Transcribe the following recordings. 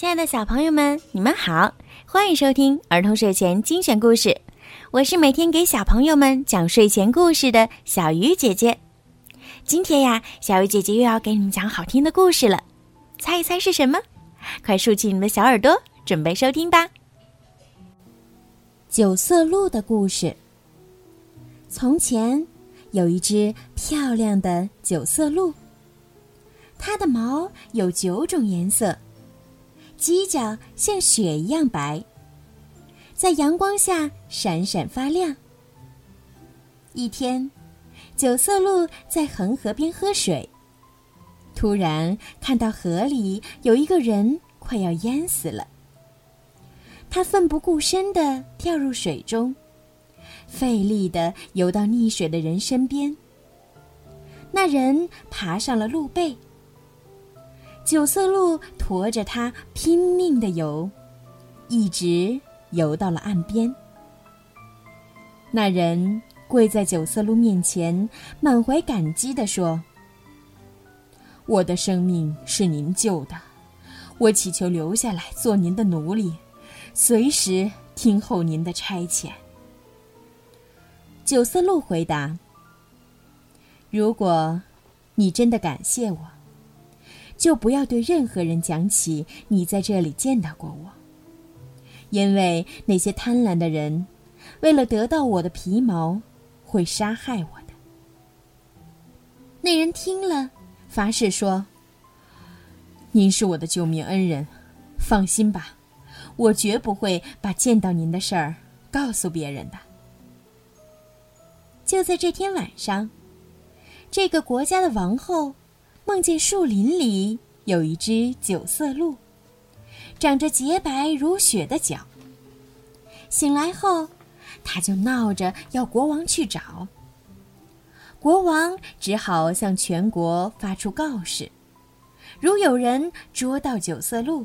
亲爱的小朋友们，你们好，欢迎收听儿童睡前精选故事。我是每天给小朋友们讲睡前故事的小鱼姐姐。今天呀，小鱼姐姐又要给你们讲好听的故事了，猜一猜是什么？快竖起你们的小耳朵，准备收听吧。九色鹿的故事。从前，有一只漂亮的九色鹿，它的毛有九种颜色。犄角像雪一样白，在阳光下闪闪发亮。一天，九色鹿在恒河边喝水，突然看到河里有一个人快要淹死了。他奋不顾身地跳入水中，费力地游到溺水的人身边。那人爬上了鹿背。九色鹿驮着它拼命的游，一直游到了岸边。那人跪在九色鹿面前，满怀感激地说：“我的生命是您救的，我祈求留下来做您的奴隶，随时听候您的差遣。”九色鹿回答：“如果你真的感谢我。”就不要对任何人讲起你在这里见到过我，因为那些贪婪的人，为了得到我的皮毛，会杀害我的。那人听了，发誓说：“您是我的救命恩人，放心吧，我绝不会把见到您的事儿告诉别人的。”就在这天晚上，这个国家的王后。梦见树林里有一只九色鹿，长着洁白如雪的脚。醒来后，他就闹着要国王去找。国王只好向全国发出告示：如有人捉到九色鹿，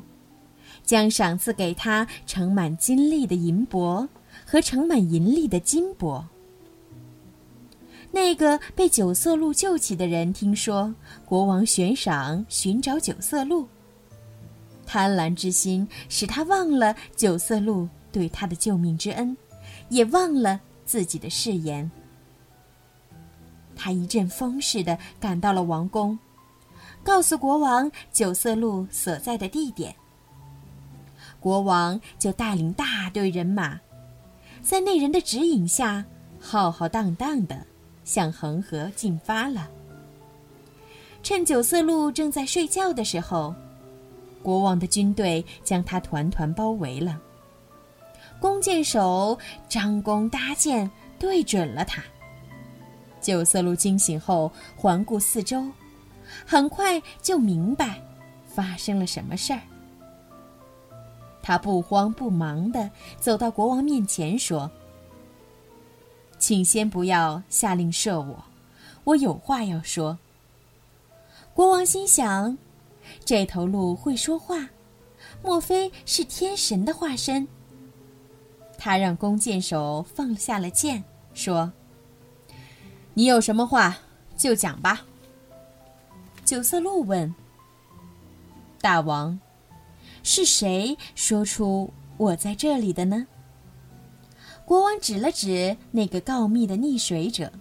将赏赐给他盛满金粒的银箔和盛满银粒的金箔。那个被九色鹿救起的人听说国王悬赏寻找九色鹿，贪婪之心使他忘了九色鹿对他的救命之恩，也忘了自己的誓言。他一阵风似的赶到了王宫，告诉国王九色鹿所在的地点。国王就带领大队人马，在那人的指引下，浩浩荡荡的。向恒河进发了。趁九色鹿正在睡觉的时候，国王的军队将他团团包围了。弓箭手张弓搭箭，对准了他。九色鹿惊醒后，环顾四周，很快就明白发生了什么事儿。他不慌不忙地走到国王面前，说。请先不要下令射我，我有话要说。国王心想，这头鹿会说话，莫非是天神的化身？他让弓箭手放下了箭，说：“你有什么话就讲吧。”九色鹿问：“大王，是谁说出我在这里的呢？”国王指了指那个告密的溺水者。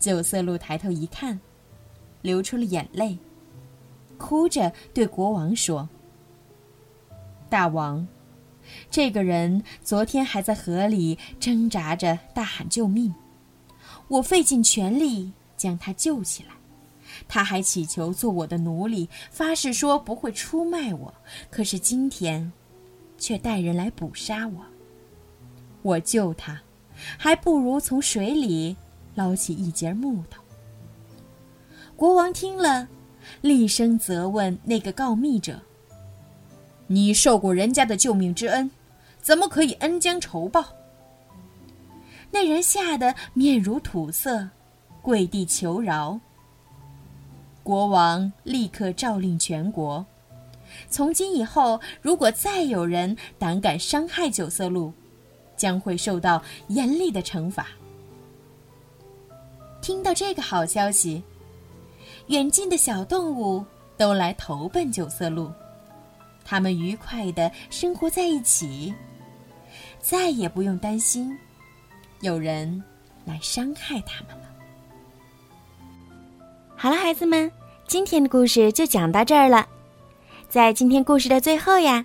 九色鹿抬头一看，流出了眼泪，哭着对国王说：“大王，这个人昨天还在河里挣扎着大喊救命，我费尽全力将他救起来，他还祈求做我的奴隶，发誓说不会出卖我。可是今天，却带人来捕杀我。”我救他，还不如从水里捞起一截木头。国王听了，厉声责问那个告密者：“你受过人家的救命之恩，怎么可以恩将仇报？”那人吓得面如土色，跪地求饶。国王立刻诏令全国：从今以后，如果再有人胆敢伤害九色鹿，将会受到严厉的惩罚。听到这个好消息，远近的小动物都来投奔九色鹿，他们愉快的生活在一起，再也不用担心有人来伤害他们了。好了，孩子们，今天的故事就讲到这儿了。在今天故事的最后呀，